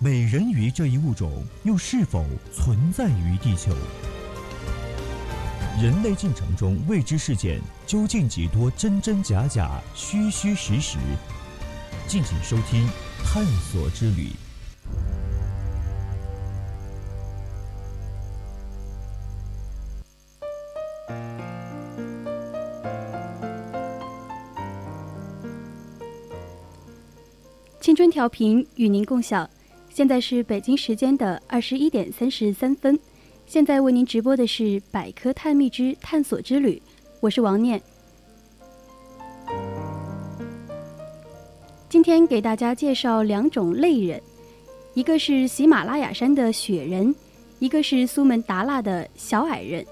美人鱼这一物种又是否存在于地球？人类进程中未知事件究竟几多？真真假假？虚虚实实？敬请收听《探索之旅》。青春调频与您共享，现在是北京时间的二十一点三十三分。现在为您直播的是《百科探秘之探索之旅》，我是王念。今天给大家介绍两种类人，一个是喜马拉雅山的雪人，一个是苏门答腊的小矮人。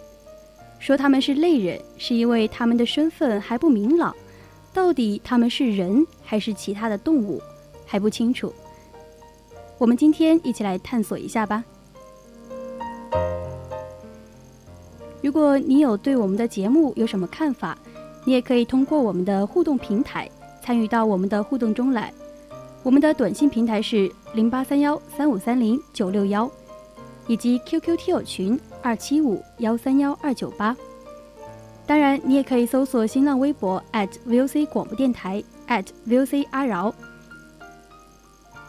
说他们是类人，是因为他们的身份还不明朗，到底他们是人还是其他的动物？还不清楚，我们今天一起来探索一下吧。如果你有对我们的节目有什么看法，你也可以通过我们的互动平台参与到我们的互动中来。我们的短信平台是零八三幺三五三零九六幺，以及 QQ 听友群二七五幺三幺二九八。当然，你也可以搜索新浪微博 @VOC 广播电台 @VOC 阿饶。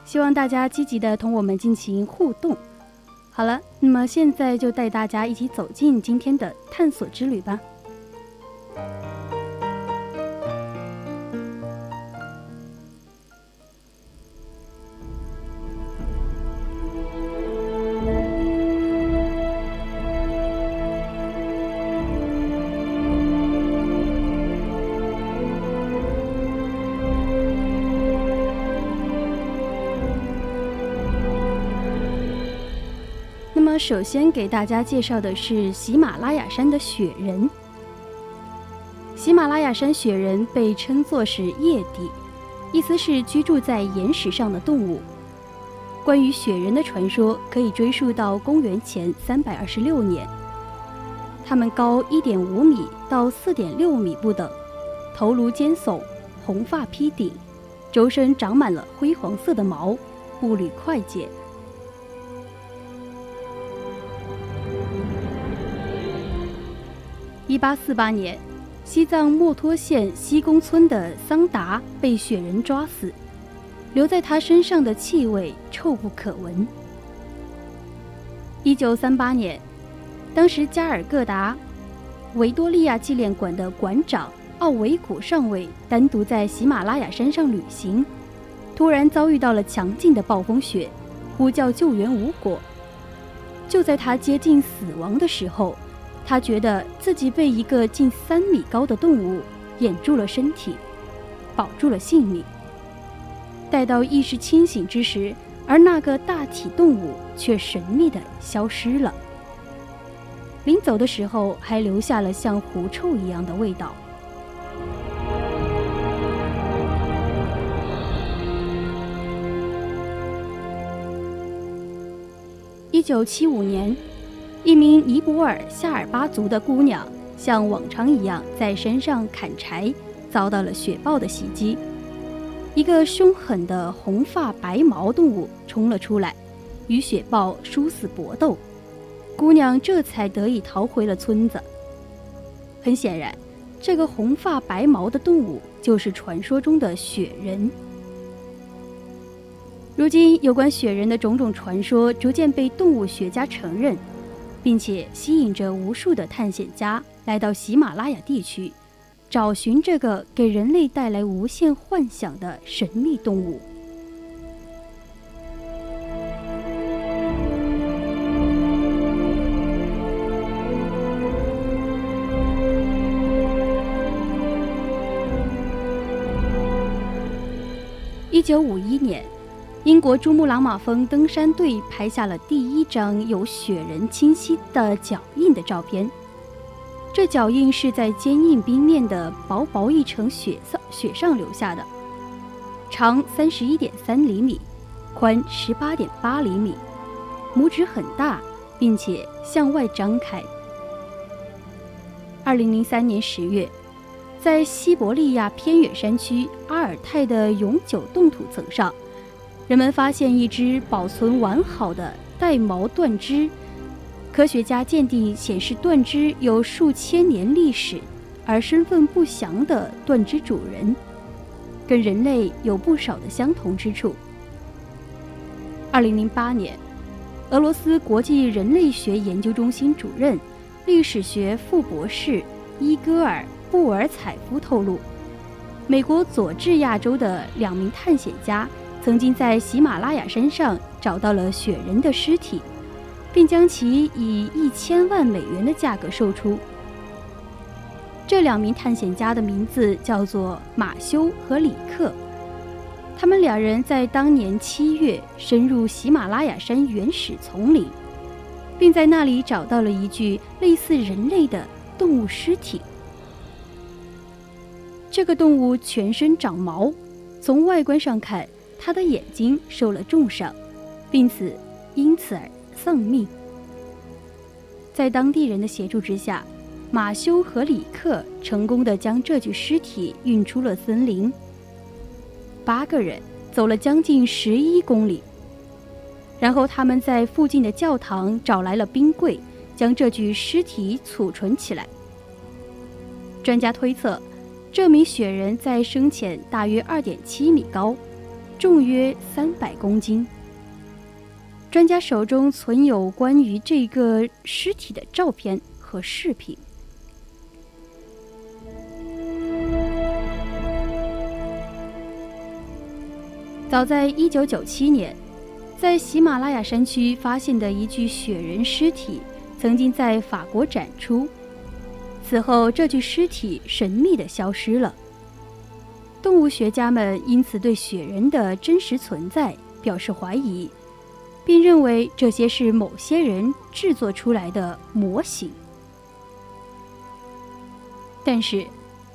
希望大家积极的同我们进行互动。好了，那么现在就带大家一起走进今天的探索之旅吧。首先给大家介绍的是喜马拉雅山的雪人。喜马拉雅山雪人被称作是叶地，意思是居住在岩石上的动物。关于雪人的传说可以追溯到公元前三百二十六年。它们高一点五米到四点六米不等，头颅尖耸，红发披顶，周身长满了灰黄色的毛，步履快捷。一八四八年，西藏墨脱县西宫村的桑达被雪人抓死，留在他身上的气味臭不可闻。一九三八年，当时加尔各答维多利亚纪念馆的馆长奥维古上尉单独在喜马拉雅山上旅行，突然遭遇到了强劲的暴风雪，呼叫救援无果。就在他接近死亡的时候。他觉得自己被一个近三米高的动物掩住了身体，保住了性命。待到意识清醒之时，而那个大体动物却神秘地消失了。临走的时候，还留下了像狐臭一样的味道。一九七五年。一名尼泊尔夏尔巴族的姑娘像往常一样在山上砍柴，遭到了雪豹的袭击。一个凶狠的红发白毛动物冲了出来，与雪豹殊死搏斗，姑娘这才得以逃回了村子。很显然，这个红发白毛的动物就是传说中的雪人。如今，有关雪人的种种传说逐渐被动物学家承认。并且吸引着无数的探险家来到喜马拉雅地区，找寻这个给人类带来无限幻想的神秘动物。一九五一年，英国珠穆朗玛峰登山队拍下了第一张有雪人清晰的脚印的照片。这脚印是在坚硬冰面的薄薄一层雪上雪上留下的，长三十一点三厘米，宽十八点八厘米，拇指很大，并且向外张开。二零零三年十月，在西伯利亚偏远山区阿尔泰的永久冻土层上，人们发现一只保存完好的带毛断肢。科学家鉴定显示，断肢有数千年历史，而身份不详的断肢主人，跟人类有不少的相同之处。二零零八年，俄罗斯国际人类学研究中心主任、历史学副博士伊戈尔·布尔采夫透露，美国佐治亚州的两名探险家曾经在喜马拉雅山上找到了雪人的尸体。并将其以一千万美元的价格售出。这两名探险家的名字叫做马修和里克，他们两人在当年七月深入喜马拉雅山原始丛林，并在那里找到了一具类似人类的动物尸体。这个动物全身长毛，从外观上看，他的眼睛受了重伤，并此因此而。丧命。在当地人的协助之下，马修和里克成功的将这具尸体运出了森林。八个人走了将近十一公里，然后他们在附近的教堂找来了冰柜，将这具尸体储存起来。专家推测，这名雪人在生前大约二点七米高，重约三百公斤。专家手中存有关于这个尸体的照片和视频。早在1997年，在喜马拉雅山区发现的一具雪人尸体，曾经在法国展出。此后，这具尸体神秘的消失了。动物学家们因此对雪人的真实存在表示怀疑。并认为这些是某些人制作出来的模型。但是，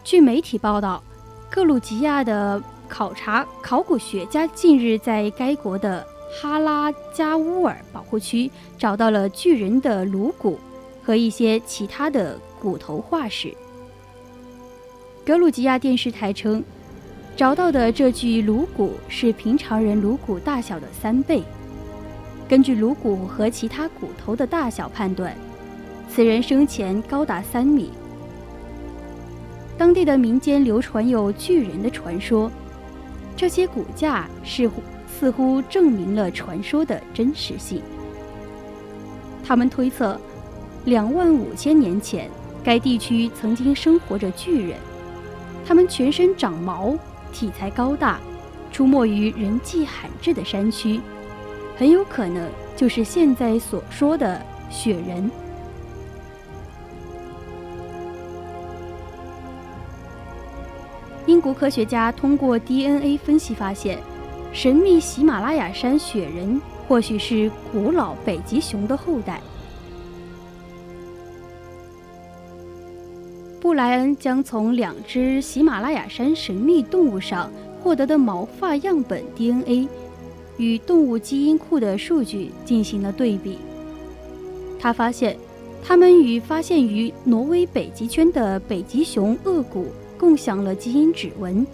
据媒体报道，格鲁吉亚的考察考古学家近日在该国的哈拉加乌尔保护区找到了巨人的颅骨和一些其他的骨头化石。格鲁吉亚电视台称，找到的这具颅骨是平常人颅骨大小的三倍。根据颅骨和其他骨头的大小判断，此人生前高达三米。当地的民间流传有巨人的传说，这些骨架似乎似乎证明了传说的真实性。他们推测，两万五千年前，该地区曾经生活着巨人，他们全身长毛，体材高大，出没于人迹罕至的山区。很有可能就是现在所说的雪人。英国科学家通过 DNA 分析发现，神秘喜马拉雅山雪人或许是古老北极熊的后代。布莱恩将从两只喜马拉雅山神秘动物上获得的毛发样本 DNA。与动物基因库的数据进行了对比，他发现，它们与发现于挪威北极圈的北极熊颚骨共享了基因指纹，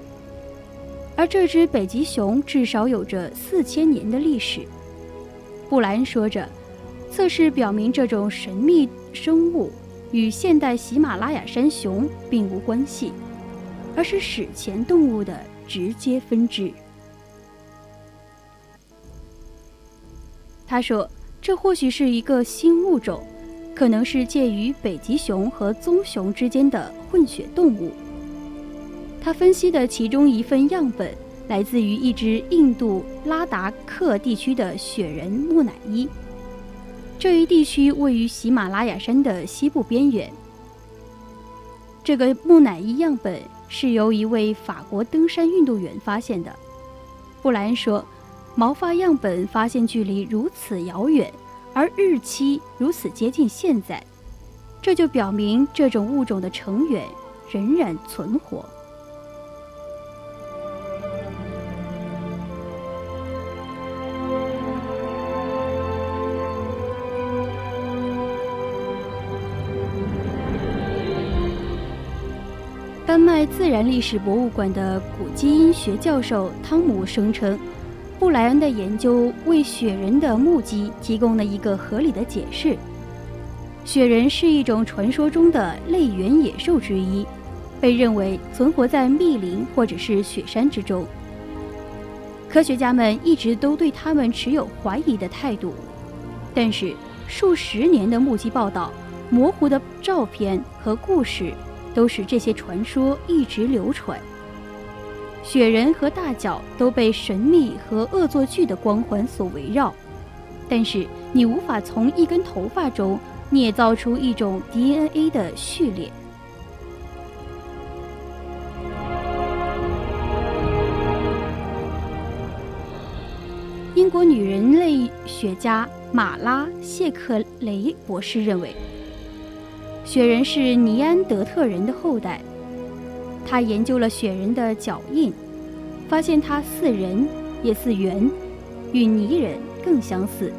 而这只北极熊至少有着四千年的历史。布莱恩说着，测试表明这种神秘生物与现代喜马拉雅山熊并无关系，而是史前动物的直接分支。他说：“这或许是一个新物种，可能是介于北极熊和棕熊之间的混血动物。”他分析的其中一份样本来自于一只印度拉达克地区的雪人木乃伊。这一地区位于喜马拉雅山的西部边缘。这个木乃伊样本是由一位法国登山运动员发现的。布莱恩说。毛发样本发现距离如此遥远，而日期如此接近现在，这就表明这种物种的成员仍然存活。麦自然历史博物馆的古基因学教授汤姆声称。布莱恩的研究为雪人的目击提供了一个合理的解释。雪人是一种传说中的类猿野兽之一，被认为存活在密林或者是雪山之中。科学家们一直都对他们持有怀疑的态度，但是数十年的目击报道、模糊的照片和故事，都使这些传说一直流传。雪人和大脚都被神秘和恶作剧的光环所围绕，但是你无法从一根头发中捏造出一种 DNA 的序列。英国女人类学家马拉·谢克雷博士认为，雪人是尼安德特人的后代。他研究了雪人的脚印，发现它似人也似猿，与泥人更相似。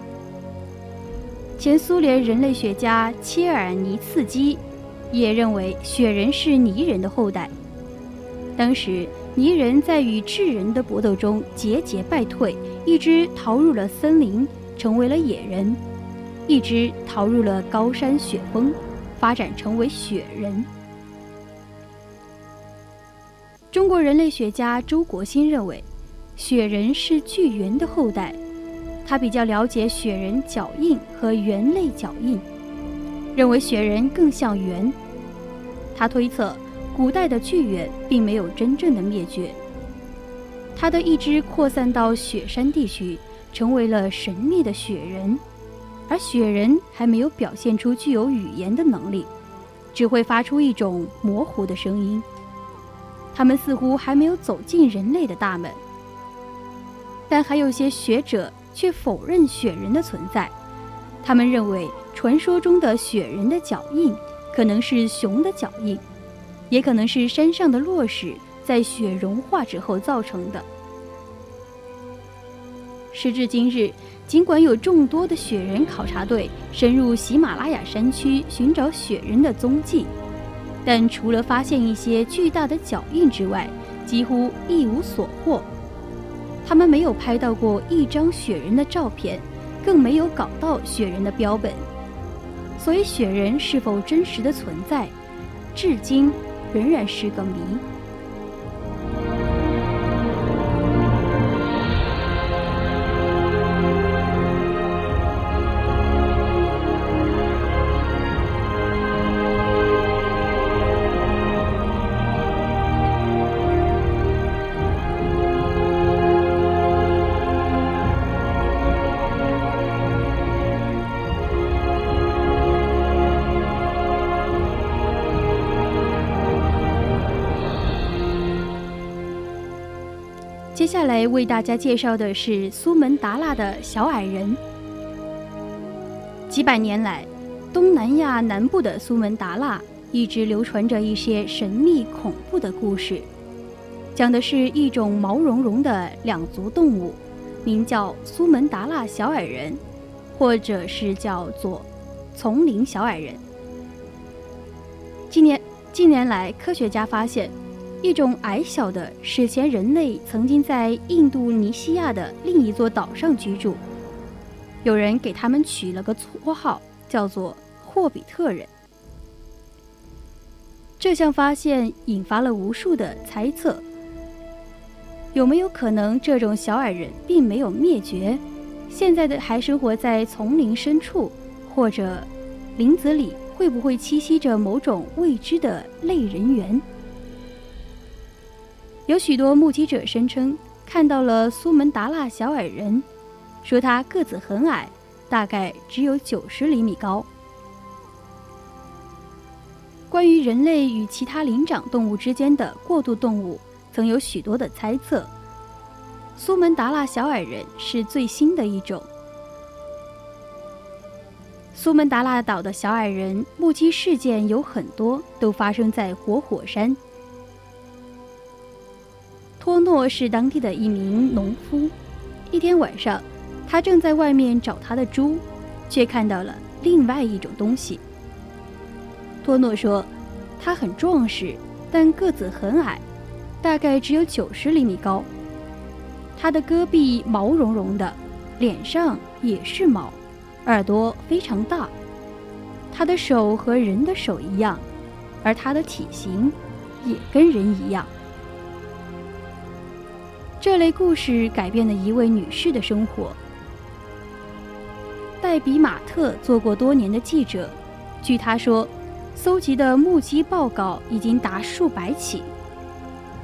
前苏联人类学家切尔尼茨基也认为雪人是泥人的后代。当时泥人在与智人的搏斗中节节败退，一只逃入了森林，成为了野人；一只逃入了高山雪峰，发展成为雪人。中国人类学家周国新认为，雪人是巨猿的后代。他比较了解雪人脚印和猿类脚印，认为雪人更像猿。他推测，古代的巨猿并没有真正的灭绝，它的一支扩散到雪山地区，成为了神秘的雪人。而雪人还没有表现出具有语言的能力，只会发出一种模糊的声音。他们似乎还没有走进人类的大门，但还有些学者却否认雪人的存在。他们认为，传说中的雪人的脚印可能是熊的脚印，也可能是山上的落石在雪融化之后造成的。时至今日，尽管有众多的雪人考察队深入喜马拉雅山区寻找雪人的踪迹。但除了发现一些巨大的脚印之外，几乎一无所获。他们没有拍到过一张雪人的照片，更没有搞到雪人的标本。所以，雪人是否真实的存在，至今仍然是个谜。下来为大家介绍的是苏门答腊的小矮人。几百年来，东南亚南部的苏门答腊一直流传着一些神秘恐怖的故事，讲的是一种毛茸茸的两足动物，名叫苏门答腊小矮人，或者是叫做丛林小矮人。近年近年来，科学家发现。一种矮小的史前人类曾经在印度尼西亚的另一座岛上居住，有人给他们取了个绰号，叫做霍比特人。这项发现引发了无数的猜测：有没有可能这种小矮人并没有灭绝，现在的还生活在丛林深处，或者林子里会不会栖息着某种未知的类人猿？有许多目击者声称看到了苏门答腊小矮人，说他个子很矮，大概只有九十厘米高。关于人类与其他灵长动物之间的过渡动物，曾有许多的猜测。苏门答腊小矮人是最新的一种。苏门答腊岛的小矮人目击事件有很多都发生在活火山。托诺是当地的一名农夫，一天晚上，他正在外面找他的猪，却看到了另外一种东西。托诺说，他很壮实，但个子很矮，大概只有九十厘米高。他的胳臂毛茸茸的，脸上也是毛，耳朵非常大。他的手和人的手一样，而他的体型也跟人一样。这类故事改变了一位女士的生活。戴比马特做过多年的记者，据他说。搜集的目击报告已经达数百起，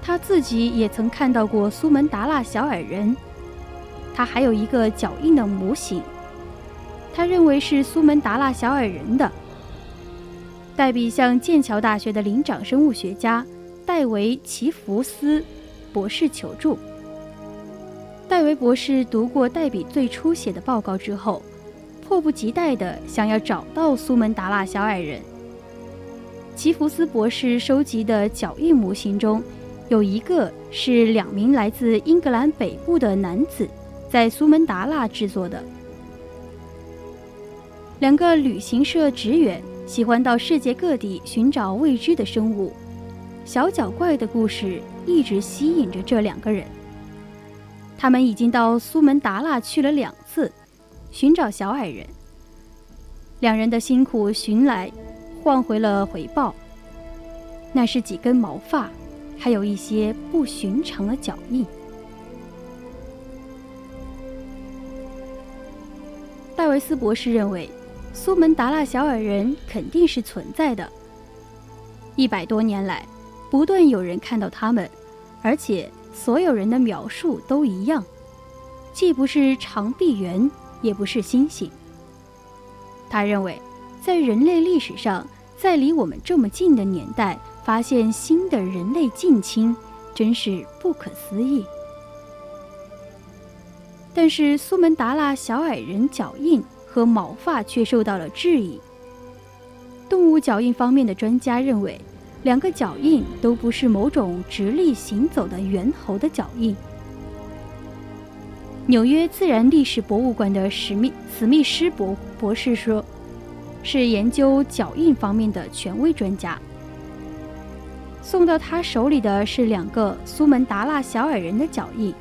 他自己也曾看到过苏门答腊小矮人，他还有一个脚印的模型，他认为是苏门答腊小矮人的。戴比向剑桥大学的灵长生物学家戴维·齐福斯博士求助。戴维博士读过戴比最初写的报告之后，迫不及待地想要找到苏门答腊小矮人。齐福斯博士收集的脚印模型中，有一个是两名来自英格兰北部的男子在苏门答腊制作的。两个旅行社职员喜欢到世界各地寻找未知的生物，小脚怪的故事一直吸引着这两个人。他们已经到苏门答腊去了两次，寻找小矮人。两人的辛苦寻来。换回了回报，那是几根毛发，还有一些不寻常的脚印。戴维斯博士认为，苏门答腊小矮人肯定是存在的。一百多年来，不断有人看到他们，而且所有人的描述都一样，既不是长臂猿，也不是猩猩。他认为，在人类历史上。在离我们这么近的年代，发现新的人类近亲，真是不可思议。但是苏门答腊小矮人脚印和毛发却受到了质疑。动物脚印方面的专家认为，两个脚印都不是某种直立行走的猿猴的脚印。纽约自然历史博物馆的史密史密斯博博士说。是研究脚印方面的权威专家。送到他手里的是两个苏门答腊小矮人的脚印，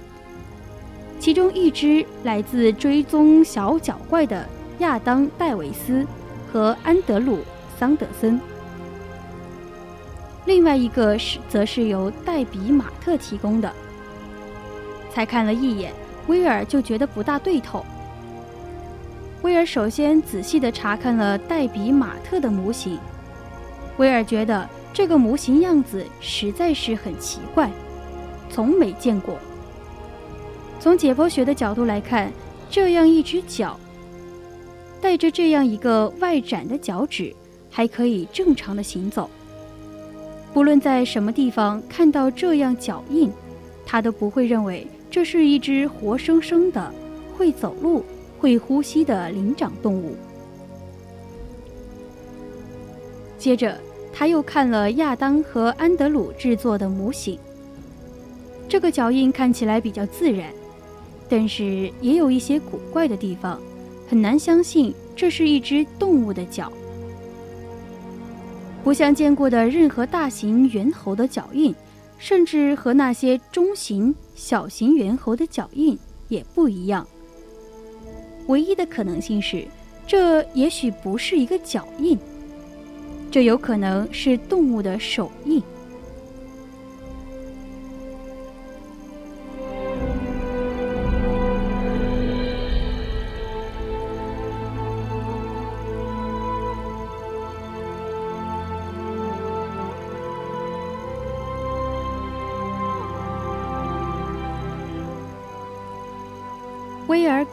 其中一只来自追踪小脚怪的亚当·戴维斯和安德鲁·桑德森，另外一个是则是由戴比马特提供的。才看了一眼，威尔就觉得不大对头。威尔首先仔细地查看了戴比马特的模型。威尔觉得这个模型样子实在是很奇怪，从没见过。从解剖学的角度来看，这样一只脚，带着这样一个外展的脚趾，还可以正常的行走。不论在什么地方看到这样脚印，他都不会认为这是一只活生生的会走路。会呼吸的灵长动物。接着，他又看了亚当和安德鲁制作的模型。这个脚印看起来比较自然，但是也有一些古怪的地方，很难相信这是一只动物的脚。不像见过的任何大型猿猴的脚印，甚至和那些中型、小型猿猴的脚印也不一样。唯一的可能性是，这也许不是一个脚印，这有可能是动物的手印。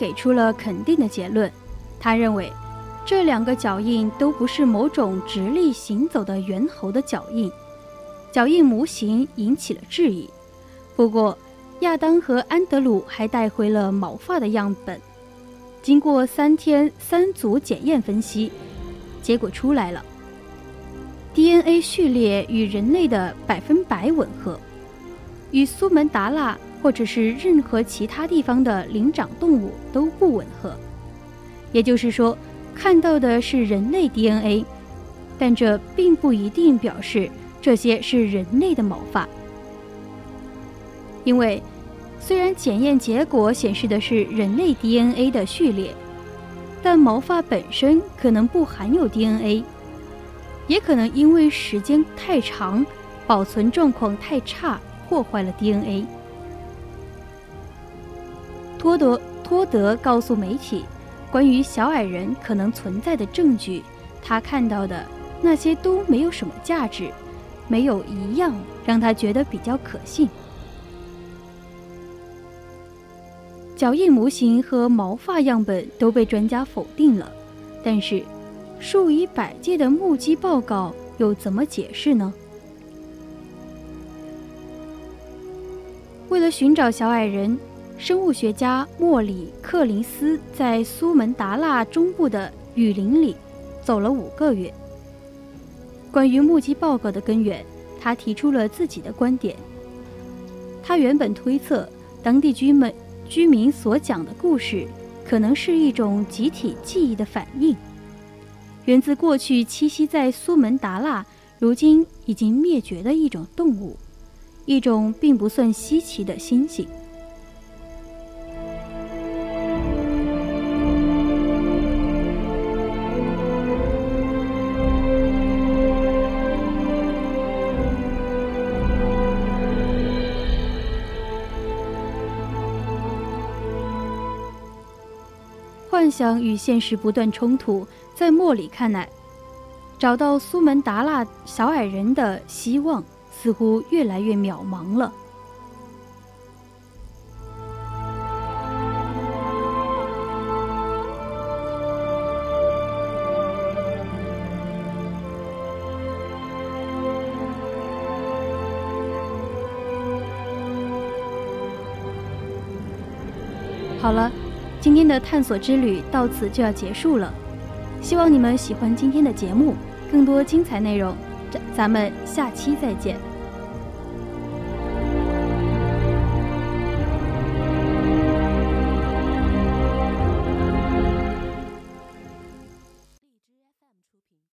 给出了肯定的结论，他认为这两个脚印都不是某种直立行走的猿猴的脚印。脚印模型引起了质疑，不过亚当和安德鲁还带回了毛发的样本。经过三天三组检验分析，结果出来了，DNA 序列与人类的百分百吻合，与苏门答腊或者是任何其他地方的灵长动物都不吻合。也就是说，看到的是人类 DNA，但这并不一定表示这些是人类的毛发，因为。虽然检验结果显示的是人类 DNA 的序列，但毛发本身可能不含有 DNA，也可能因为时间太长、保存状况太差，破坏了 DNA。托德托德告诉媒体，关于小矮人可能存在的证据，他看到的那些都没有什么价值，没有一样让他觉得比较可信。脚印模型和毛发样本都被专家否定了，但是数以百计的目击报告又怎么解释呢？为了寻找小矮人，生物学家莫里克林斯在苏门答腊中部的雨林里走了五个月。关于目击报告的根源，他提出了自己的观点。他原本推测当地居民。居民所讲的故事，可能是一种集体记忆的反应，源自过去栖息在苏门答腊、如今已经灭绝的一种动物，一种并不算稀奇的猩猩。想与现实不断冲突，在莫里看来，找到苏门答腊小矮人的希望似乎越来越渺茫了。天的探索之旅到此就要结束了，希望你们喜欢今天的节目，更多精彩内容，咱咱们下期再见。